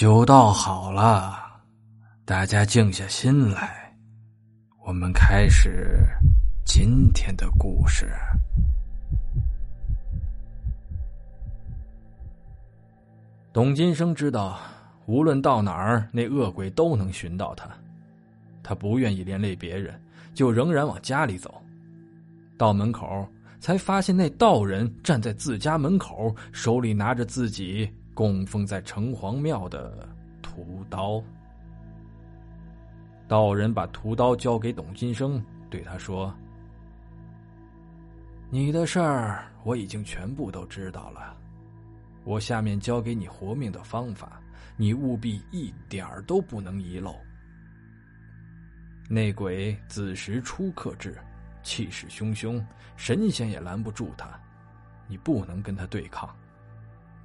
酒倒好了，大家静下心来，我们开始今天的故事。董金生知道，无论到哪儿，那恶鬼都能寻到他。他不愿意连累别人，就仍然往家里走。到门口，才发现那道人站在自家门口，手里拿着自己供奉在城隍庙的屠刀。道人把屠刀交给董金生，对他说：“你的事儿我已经全部都知道了。”我下面教给你活命的方法，你务必一点儿都不能遗漏。内鬼子时初克制，气势汹汹，神仙也拦不住他，你不能跟他对抗。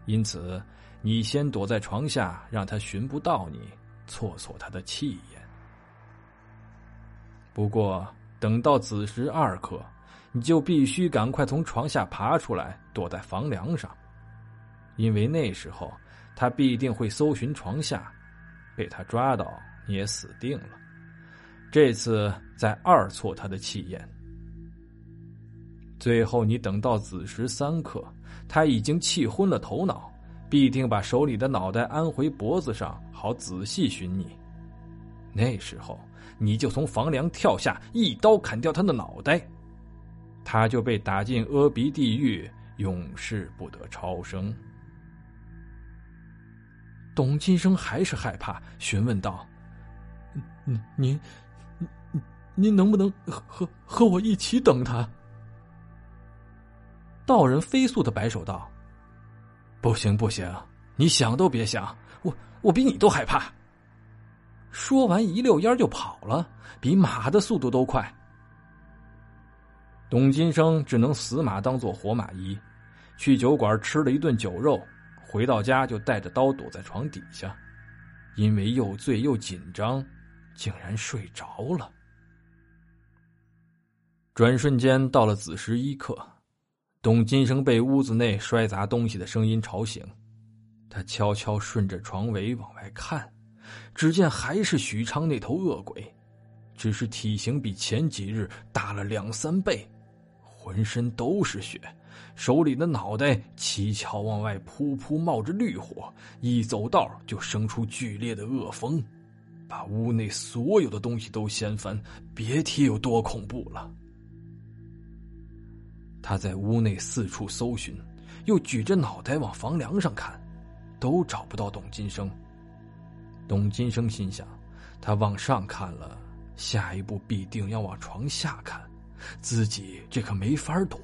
因此，你先躲在床下，让他寻不到你，挫挫他的气焰。不过，等到子时二刻，你就必须赶快从床下爬出来，躲在房梁上。因为那时候他必定会搜寻床下，被他抓到你也死定了。这次再二挫他的气焰，最后你等到子时三刻，他已经气昏了头脑，必定把手里的脑袋安回脖子上，好仔细寻你。那时候你就从房梁跳下，一刀砍掉他的脑袋，他就被打进阿鼻地狱，永世不得超生。董金生还是害怕，询问道：“您您您能不能和和我一起等他？”道人飞速的摆手道：“不行不行，你想都别想，我我比你都害怕。”说完一溜烟就跑了，比马的速度都快。董金生只能死马当做活马医，去酒馆吃了一顿酒肉。回到家就带着刀躲在床底下，因为又醉又紧张，竟然睡着了。转瞬间到了子时一刻，董金生被屋子内摔砸东西的声音吵醒，他悄悄顺着床围往外看，只见还是许昌那头恶鬼，只是体型比前几日大了两三倍，浑身都是血。手里的脑袋七巧往外噗噗冒着绿火，一走道就生出剧烈的恶风，把屋内所有的东西都掀翻，别提有多恐怖了。他在屋内四处搜寻，又举着脑袋往房梁上看，都找不到董金生。董金生心想，他往上看了，下一步必定要往床下看，自己这可没法躲。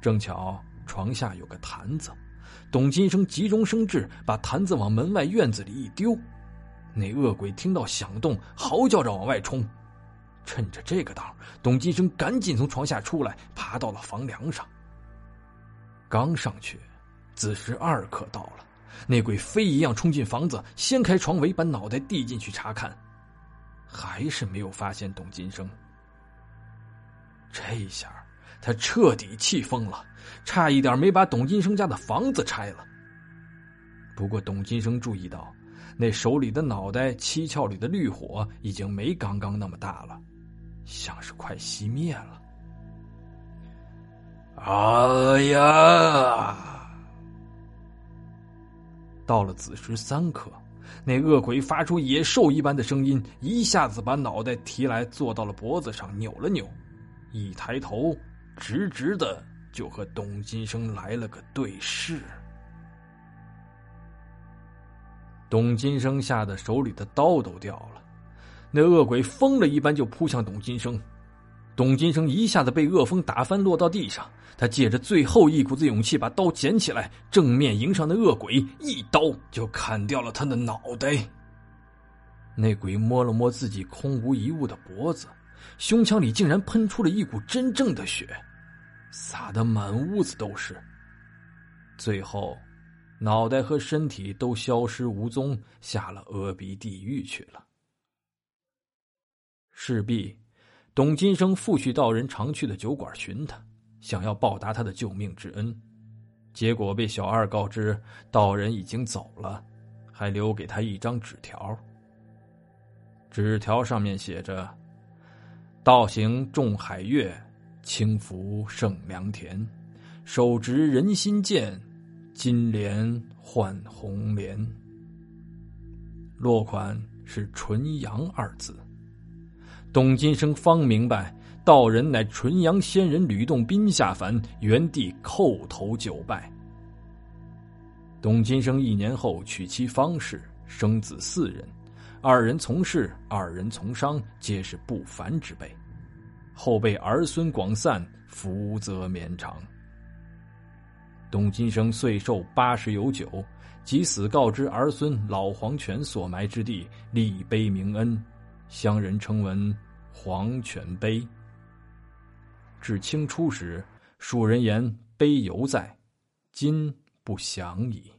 正巧床下有个坛子，董金生急中生智，把坛子往门外院子里一丢。那恶鬼听到响动，嚎叫着往外冲。趁着这个当，董金生赶紧从床下出来，爬到了房梁上。刚上去，子时二刻到了，那鬼飞一样冲进房子，掀开床围，把脑袋递进去查看，还是没有发现董金生。这一下。他彻底气疯了，差一点没把董金生家的房子拆了。不过董金生注意到，那手里的脑袋七窍里的绿火已经没刚刚那么大了，像是快熄灭了。哎呀！到了子时三刻，那恶鬼发出野兽一般的声音，一下子把脑袋提来，坐到了脖子上，扭了扭，一抬头。直直的就和董金生来了个对视，董金生吓得手里的刀都掉了，那恶鬼疯了一般就扑向董金生，董金生一下子被恶风打翻，落到地上。他借着最后一股子勇气，把刀捡起来，正面迎上那恶鬼，一刀就砍掉了他的脑袋。那鬼摸了摸自己空无一物的脖子。胸腔里竟然喷出了一股真正的血，洒得满屋子都是。最后，脑袋和身体都消失无踪，下了阿鼻地狱去了。势必，董金生复去道人常去的酒馆寻他，想要报答他的救命之恩，结果被小二告知道人已经走了，还留给他一张纸条。纸条上面写着：“道行重海月，轻浮胜良田。手执人心剑，金莲换红莲。”落款是“纯阳”二字。董金生方明白，道人乃纯阳仙人吕洞宾下凡，原地叩头九拜。董金生一年后娶妻方氏，生子四人。二人从事，二人从商，皆是不凡之辈。后辈儿孙广散，福泽绵长。董金生岁寿八十有九，即死告知儿孙老黄泉所埋之地，立碑铭恩，乡人称闻黄泉碑。至清初时，蜀人言碑犹在，今不详矣。